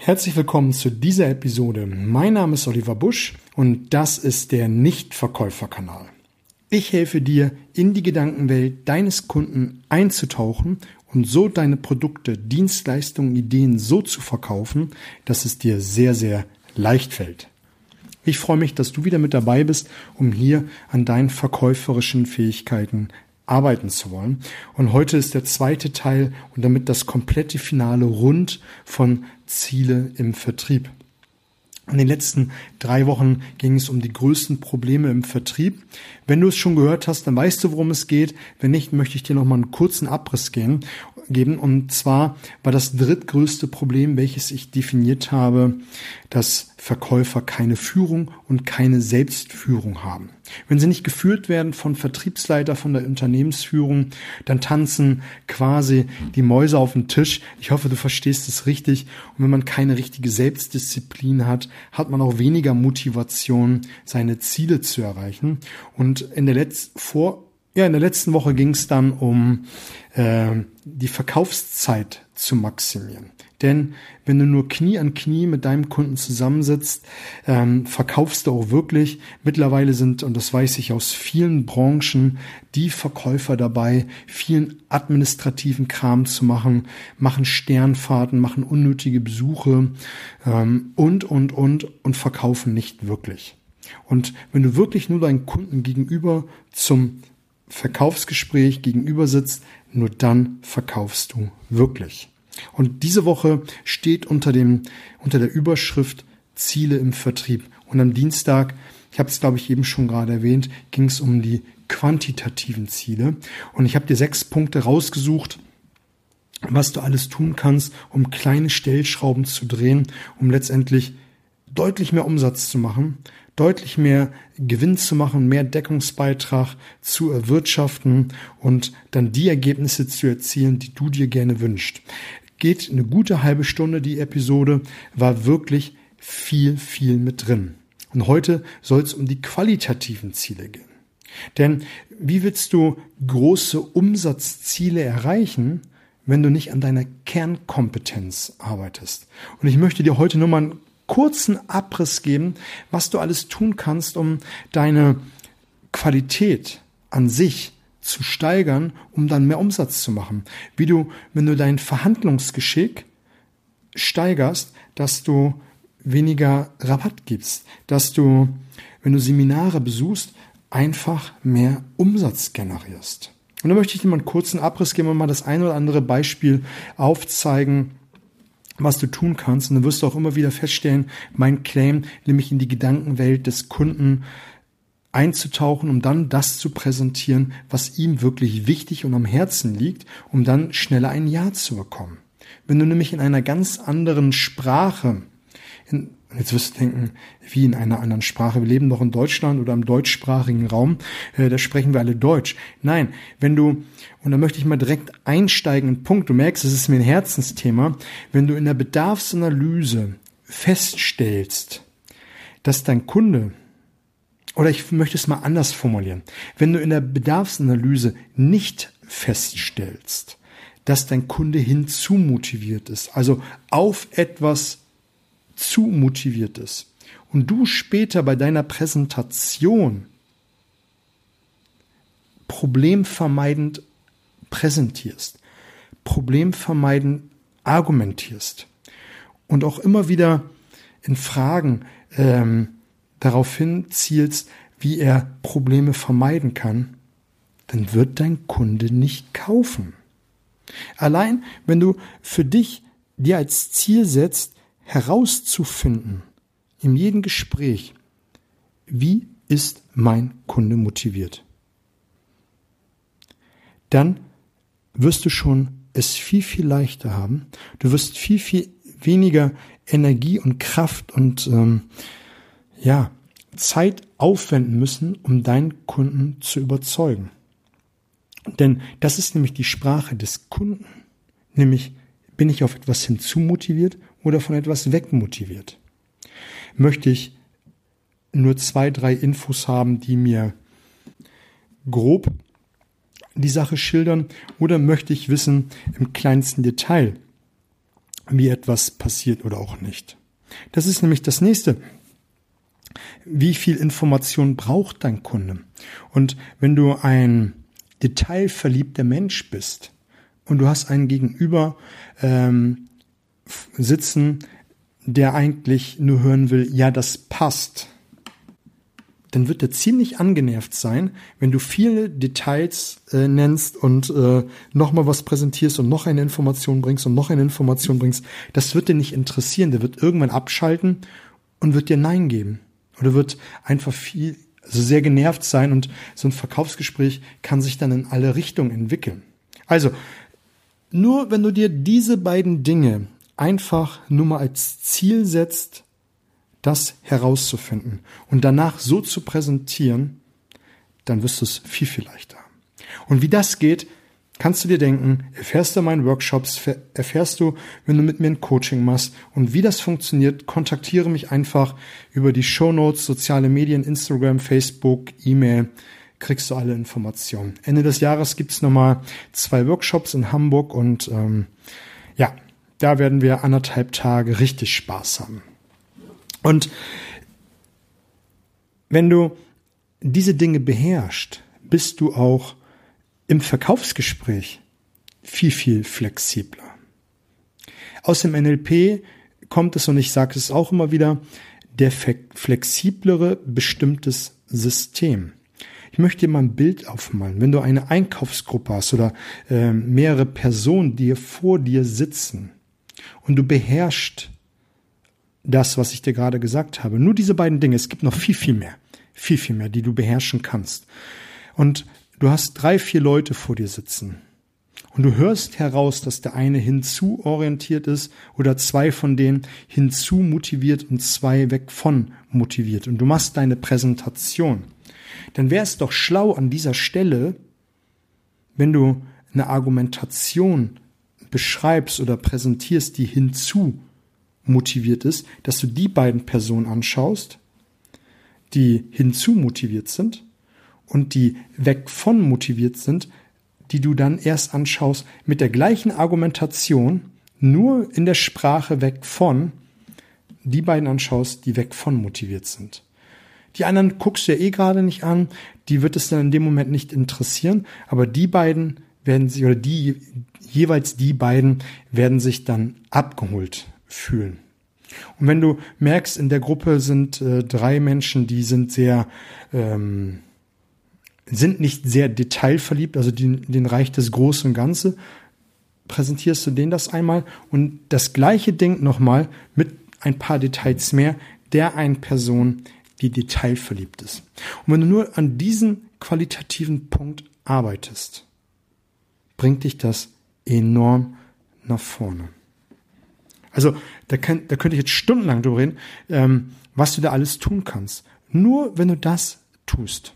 Herzlich willkommen zu dieser Episode. Mein Name ist Oliver Busch und das ist der Nichtverkäuferkanal. Ich helfe dir, in die Gedankenwelt deines Kunden einzutauchen und so deine Produkte, Dienstleistungen, Ideen so zu verkaufen, dass es dir sehr, sehr leicht fällt. Ich freue mich, dass du wieder mit dabei bist, um hier an deinen verkäuferischen Fähigkeiten arbeiten zu wollen. Und heute ist der zweite Teil und damit das komplette Finale rund von Ziele im Vertrieb. In den letzten drei Wochen ging es um die größten Probleme im Vertrieb. Wenn du es schon gehört hast, dann weißt du, worum es geht. Wenn nicht, möchte ich dir noch mal einen kurzen Abriss geben. Und zwar war das drittgrößte Problem, welches ich definiert habe, dass Verkäufer keine Führung und keine Selbstführung haben. Wenn sie nicht geführt werden von Vertriebsleiter, von der Unternehmensführung, dann tanzen quasi die Mäuse auf den Tisch. Ich hoffe, du verstehst es richtig. Und wenn man keine richtige Selbstdisziplin hat, hat man auch weniger Motivation, seine Ziele zu erreichen. Und in der letzten, vor, ja, in der letzten Woche ging es dann um äh, die Verkaufszeit zu maximieren. Denn wenn du nur Knie an Knie mit deinem Kunden zusammensitzt, ähm, verkaufst du auch wirklich. Mittlerweile sind, und das weiß ich aus vielen Branchen, die Verkäufer dabei, vielen administrativen Kram zu machen, machen Sternfahrten, machen unnötige Besuche ähm, und, und, und, und verkaufen nicht wirklich. Und wenn du wirklich nur deinen Kunden gegenüber zum Verkaufsgespräch gegenüber sitzt, nur dann verkaufst du wirklich. Und diese Woche steht unter dem, unter der Überschrift Ziele im Vertrieb. Und am Dienstag, ich habe es glaube ich eben schon gerade erwähnt, ging es um die quantitativen Ziele. Und ich habe dir sechs Punkte rausgesucht, was du alles tun kannst, um kleine Stellschrauben zu drehen, um letztendlich deutlich mehr Umsatz zu machen, deutlich mehr Gewinn zu machen, mehr Deckungsbeitrag zu erwirtschaften und dann die Ergebnisse zu erzielen, die du dir gerne wünschst. Geht eine gute halbe Stunde die Episode, war wirklich viel, viel mit drin. Und heute soll es um die qualitativen Ziele gehen. Denn wie willst du große Umsatzziele erreichen, wenn du nicht an deiner Kernkompetenz arbeitest? Und ich möchte dir heute nur mal einen kurzen Abriss geben, was du alles tun kannst, um deine Qualität an sich zu steigern, um dann mehr Umsatz zu machen. Wie du, wenn du dein Verhandlungsgeschick steigerst, dass du weniger Rabatt gibst, dass du, wenn du Seminare besuchst, einfach mehr Umsatz generierst. Und da möchte ich dir mal einen kurzen Abriss geben und mal das ein oder andere Beispiel aufzeigen, was du tun kannst. Und dann wirst du auch immer wieder feststellen, mein Claim, nämlich in die Gedankenwelt des Kunden einzutauchen, um dann das zu präsentieren, was ihm wirklich wichtig und am Herzen liegt, um dann schneller ein Ja zu bekommen. Wenn du nämlich in einer ganz anderen Sprache, in, jetzt wirst du denken, wie in einer anderen Sprache, wir leben doch in Deutschland oder im deutschsprachigen Raum, äh, da sprechen wir alle Deutsch. Nein, wenn du, und da möchte ich mal direkt einsteigen, ein Punkt, du merkst, es ist mir ein Herzensthema, wenn du in der Bedarfsanalyse feststellst, dass dein Kunde oder ich möchte es mal anders formulieren. Wenn du in der Bedarfsanalyse nicht feststellst, dass dein Kunde hinzumotiviert ist, also auf etwas zu motiviert ist, und du später bei deiner Präsentation problemvermeidend präsentierst, problemvermeidend argumentierst und auch immer wieder in Fragen ähm, darauf hin zielst, wie er Probleme vermeiden kann, dann wird dein Kunde nicht kaufen. Allein wenn du für dich dir als Ziel setzt, herauszufinden, in jedem Gespräch, wie ist mein Kunde motiviert, dann wirst du schon es viel, viel leichter haben. Du wirst viel, viel weniger Energie und Kraft und ähm, ja, Zeit aufwenden müssen, um deinen Kunden zu überzeugen. Denn das ist nämlich die Sprache des Kunden. Nämlich, bin ich auf etwas hinzumotiviert oder von etwas wegmotiviert? Möchte ich nur zwei, drei Infos haben, die mir grob die Sache schildern oder möchte ich wissen im kleinsten Detail, wie etwas passiert oder auch nicht. Das ist nämlich das nächste. Wie viel Information braucht dein Kunde? Und wenn du ein detailverliebter Mensch bist und du hast einen Gegenüber ähm, sitzen, der eigentlich nur hören will, ja, das passt, dann wird er ziemlich angenervt sein, wenn du viele Details äh, nennst und äh, nochmal was präsentierst und noch eine Information bringst und noch eine Information bringst. Das wird dir nicht interessieren. Der wird irgendwann abschalten und wird dir Nein geben. Oder wird einfach viel, also sehr genervt sein und so ein Verkaufsgespräch kann sich dann in alle Richtungen entwickeln. Also, nur wenn du dir diese beiden Dinge einfach nur mal als Ziel setzt, das herauszufinden und danach so zu präsentieren, dann wirst du es viel, viel leichter. Und wie das geht, kannst du dir denken, erfährst du in meinen Workshops, erfährst du, wenn du mit mir ein Coaching machst. Und wie das funktioniert, kontaktiere mich einfach über die Show Notes, soziale Medien, Instagram, Facebook, E-Mail, kriegst du alle Informationen. Ende des Jahres gibt's nochmal zwei Workshops in Hamburg und ähm, ja, da werden wir anderthalb Tage richtig Spaß haben. Und wenn du diese Dinge beherrschst, bist du auch im Verkaufsgespräch viel, viel flexibler. Aus dem NLP kommt es, und ich sage es auch immer wieder, der flexiblere bestimmtes System. Ich möchte dir mal ein Bild aufmalen. Wenn du eine Einkaufsgruppe hast oder äh, mehrere Personen, die vor dir sitzen und du beherrschst das, was ich dir gerade gesagt habe. Nur diese beiden Dinge. Es gibt noch viel, viel mehr. Viel, viel mehr, die du beherrschen kannst. Und du hast drei, vier Leute vor dir sitzen. Und du hörst heraus, dass der eine hinzuorientiert ist oder zwei von denen hinzu motiviert und zwei weg von motiviert. Und du machst deine Präsentation. Dann wäre es doch schlau an dieser Stelle, wenn du eine Argumentation beschreibst oder präsentierst, die hinzu motiviert ist, dass du die beiden Personen anschaust, die hinzu motiviert sind und die weg von motiviert sind, die du dann erst anschaust mit der gleichen Argumentation, nur in der Sprache weg von, die beiden anschaust, die weg von motiviert sind. Die anderen guckst du ja eh gerade nicht an, die wird es dann in dem Moment nicht interessieren, aber die beiden werden sich, oder die, jeweils die beiden werden sich dann abgeholt fühlen. Und wenn du merkst, in der Gruppe sind äh, drei Menschen, die sind sehr, ähm, sind nicht sehr detailverliebt, also den, den reicht das Große und Ganze, präsentierst du denen das einmal und das gleiche Ding nochmal mit ein paar Details mehr, der einen Person, die detailverliebt ist. Und wenn du nur an diesen qualitativen Punkt arbeitest, bringt dich das enorm nach vorne. Also da, kann, da könnte ich jetzt stundenlang drüber reden, ähm, was du da alles tun kannst. Nur wenn du das tust.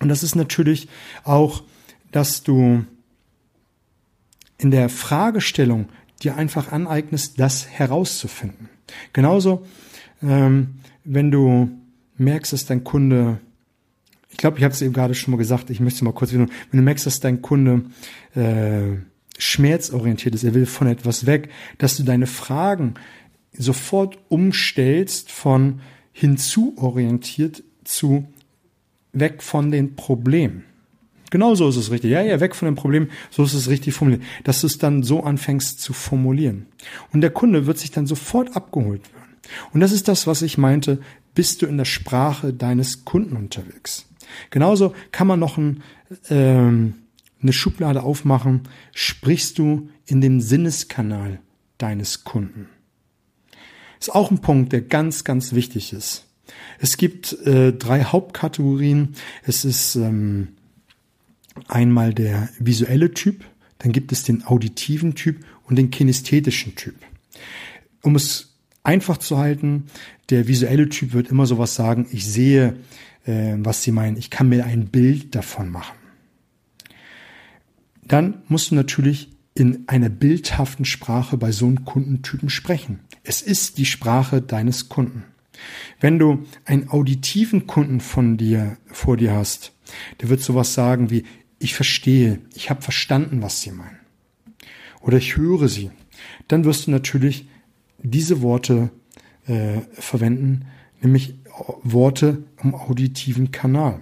Und das ist natürlich auch, dass du in der Fragestellung dir einfach aneignest, das herauszufinden. Genauso, ähm, wenn du merkst, dass dein Kunde, ich glaube, ich habe es eben gerade schon mal gesagt, ich möchte mal kurz wieder, wenn du merkst, dass dein Kunde äh, schmerzorientiert ist, er will von etwas weg, dass du deine Fragen sofort umstellst von hinzuorientiert zu weg von den Problemen. Genau so ist es richtig. Ja, ja, weg von dem Problem, so ist es richtig formuliert. Dass du es dann so anfängst zu formulieren. Und der Kunde wird sich dann sofort abgeholt werden. Und das ist das, was ich meinte, bist du in der Sprache deines Kunden unterwegs. Genauso kann man noch ein, ähm, eine Schublade aufmachen, sprichst du in dem Sinneskanal deines Kunden. Ist auch ein Punkt, der ganz, ganz wichtig ist. Es gibt äh, drei Hauptkategorien. Es ist ähm, einmal der visuelle Typ, dann gibt es den auditiven Typ und den kinästhetischen Typ. Um es einfach zu halten, der visuelle Typ wird immer sowas sagen, ich sehe, äh, was sie meinen, ich kann mir ein Bild davon machen dann musst du natürlich in einer bildhaften Sprache bei so einem Kundentypen sprechen. Es ist die Sprache deines Kunden. Wenn du einen auditiven Kunden von dir vor dir hast, der wird sowas sagen wie ich verstehe, ich habe verstanden, was sie meinen. Oder ich höre sie. dann wirst du natürlich diese Worte äh, verwenden, nämlich Worte im auditiven Kanal.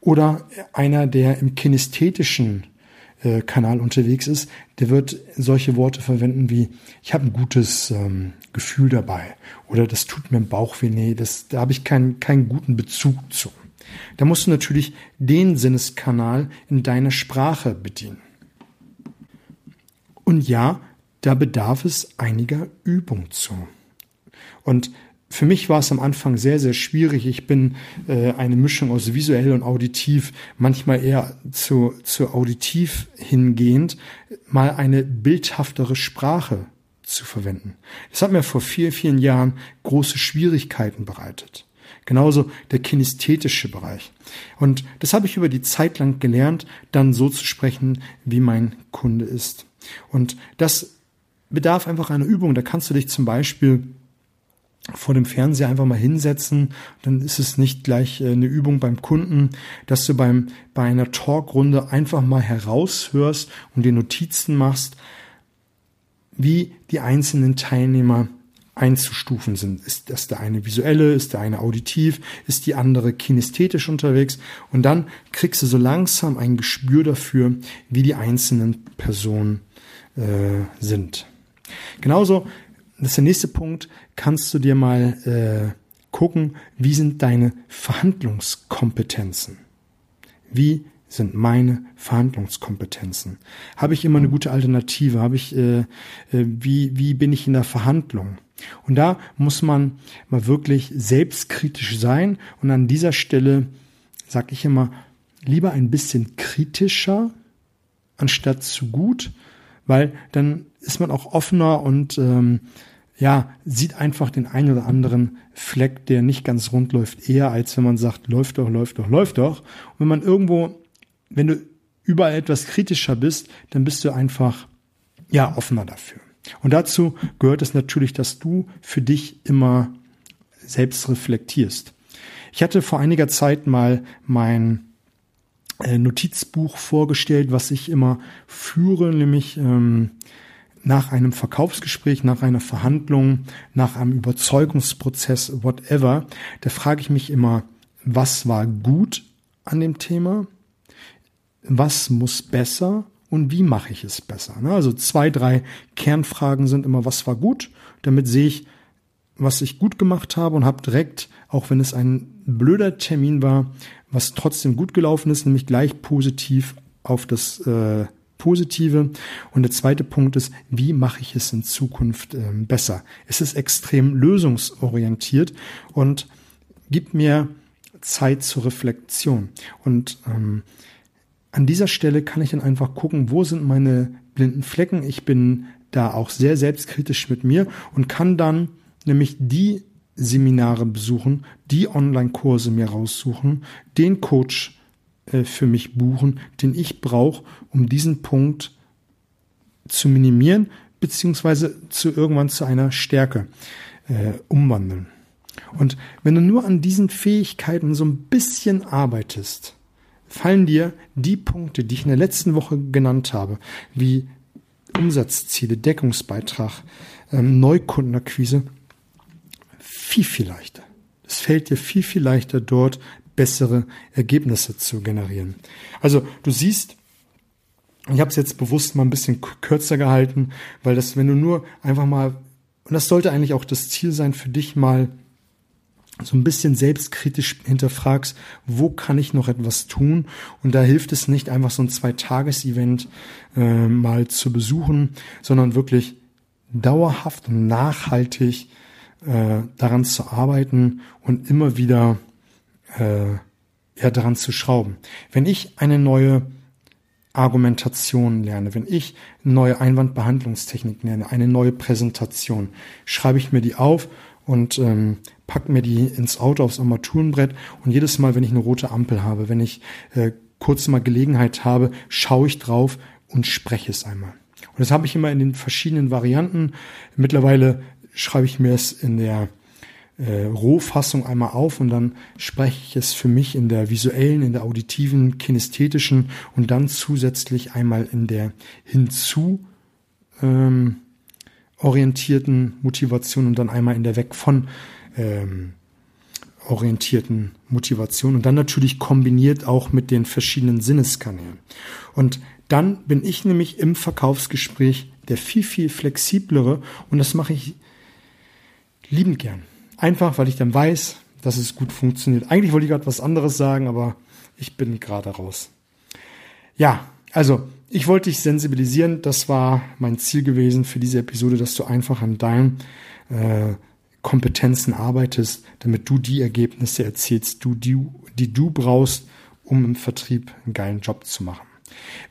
Oder einer, der im kinästhetischen äh, Kanal unterwegs ist, der wird solche Worte verwenden wie ich habe ein gutes ähm, Gefühl dabei oder das tut mir im Bauch weh, nee, das, da habe ich keinen, keinen guten Bezug zu. Da musst du natürlich den Sinneskanal in deiner Sprache bedienen. Und ja, da bedarf es einiger Übung zu. Und für mich war es am Anfang sehr, sehr schwierig. Ich bin äh, eine Mischung aus visuell und auditiv, manchmal eher zu, zu auditiv hingehend, mal eine bildhaftere Sprache zu verwenden. Das hat mir vor vielen, vielen Jahren große Schwierigkeiten bereitet. Genauso der kinästhetische Bereich. Und das habe ich über die Zeit lang gelernt, dann so zu sprechen, wie mein Kunde ist. Und das bedarf einfach einer Übung. Da kannst du dich zum Beispiel vor dem Fernseher einfach mal hinsetzen, dann ist es nicht gleich äh, eine Übung beim Kunden, dass du beim, bei einer Talkrunde einfach mal heraushörst und dir Notizen machst, wie die einzelnen Teilnehmer einzustufen sind. Ist das der eine visuelle, ist der eine auditiv, ist die andere kinästhetisch unterwegs und dann kriegst du so langsam ein Gespür dafür, wie die einzelnen Personen äh, sind. Genauso das ist der nächste Punkt, kannst du dir mal äh, gucken, wie sind deine Verhandlungskompetenzen? Wie sind meine Verhandlungskompetenzen? Habe ich immer eine gute Alternative? Habe ich, äh, äh, wie, wie bin ich in der Verhandlung? Und da muss man mal wirklich selbstkritisch sein. Und an dieser Stelle sage ich immer, lieber ein bisschen kritischer anstatt zu gut, weil dann ist man auch offener und ähm, ja, sieht einfach den einen oder anderen Fleck, der nicht ganz rund läuft, eher als wenn man sagt, läuft doch, läuft doch, läuft doch. Und wenn man irgendwo, wenn du überall etwas kritischer bist, dann bist du einfach, ja, offener dafür. Und dazu gehört es natürlich, dass du für dich immer selbst reflektierst. Ich hatte vor einiger Zeit mal mein äh, Notizbuch vorgestellt, was ich immer führe, nämlich ähm, nach einem Verkaufsgespräch, nach einer Verhandlung, nach einem Überzeugungsprozess, whatever, da frage ich mich immer, was war gut an dem Thema? Was muss besser? Und wie mache ich es besser? Ne, also zwei, drei Kernfragen sind immer, was war gut? Damit sehe ich, was ich gut gemacht habe und habe direkt, auch wenn es ein blöder Termin war, was trotzdem gut gelaufen ist, nämlich gleich positiv auf das äh, Positive. Und der zweite Punkt ist, wie mache ich es in Zukunft äh, besser? Es ist extrem lösungsorientiert und gibt mir Zeit zur Reflexion. Und ähm, an dieser Stelle kann ich dann einfach gucken, wo sind meine blinden Flecken. Ich bin da auch sehr selbstkritisch mit mir und kann dann nämlich die Seminare besuchen, die Online-Kurse mir raussuchen, den Coach äh, für mich buchen, den ich brauche, um diesen Punkt zu minimieren, beziehungsweise zu irgendwann zu einer Stärke äh, umwandeln. Und wenn du nur an diesen Fähigkeiten so ein bisschen arbeitest, fallen dir die Punkte, die ich in der letzten Woche genannt habe, wie Umsatzziele, Deckungsbeitrag, ähm, Neukundenakquise, viel, viel leichter. Es fällt dir viel, viel leichter dort bessere Ergebnisse zu generieren. Also du siehst, ich habe es jetzt bewusst mal ein bisschen kürzer gehalten, weil das, wenn du nur einfach mal, und das sollte eigentlich auch das Ziel sein für dich mal, so ein bisschen selbstkritisch hinterfragst, wo kann ich noch etwas tun? Und da hilft es nicht, einfach so ein Zwei-Tages-Event äh, mal zu besuchen, sondern wirklich dauerhaft und nachhaltig äh, daran zu arbeiten und immer wieder äh, ja, daran zu schrauben. Wenn ich eine neue Argumentation lerne, wenn ich neue Einwandbehandlungstechnik lerne, eine neue Präsentation, schreibe ich mir die auf und ähm, pack mir die ins Auto aufs Armaturenbrett und jedes Mal, wenn ich eine rote Ampel habe, wenn ich äh, kurz mal Gelegenheit habe, schaue ich drauf und spreche es einmal. Und das habe ich immer in den verschiedenen Varianten. Mittlerweile schreibe ich mir es in der äh, Rohfassung einmal auf und dann spreche ich es für mich in der visuellen, in der auditiven, kinästhetischen und dann zusätzlich einmal in der hinzu ähm, orientierten Motivation und dann einmal in der weg von ähm, orientierten Motivation und dann natürlich kombiniert auch mit den verschiedenen Sinneskanälen. Und dann bin ich nämlich im Verkaufsgespräch der viel, viel flexiblere und das mache ich liebend gern. Einfach, weil ich dann weiß, dass es gut funktioniert. Eigentlich wollte ich gerade was anderes sagen, aber ich bin gerade raus. Ja, also ich wollte dich sensibilisieren. Das war mein Ziel gewesen für diese Episode, dass du einfach an deinen äh, Kompetenzen arbeitest, damit du die Ergebnisse erzielst, du, die, die du brauchst, um im Vertrieb einen geilen Job zu machen.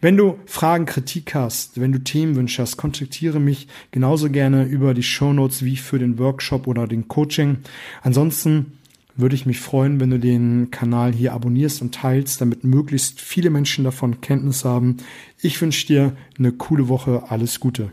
Wenn du Fragen, Kritik hast, wenn du Themenwünsche hast, kontaktiere mich genauso gerne über die Show Notes wie für den Workshop oder den Coaching. Ansonsten würde ich mich freuen, wenn du den Kanal hier abonnierst und teilst, damit möglichst viele Menschen davon Kenntnis haben. Ich wünsche dir eine coole Woche. Alles Gute.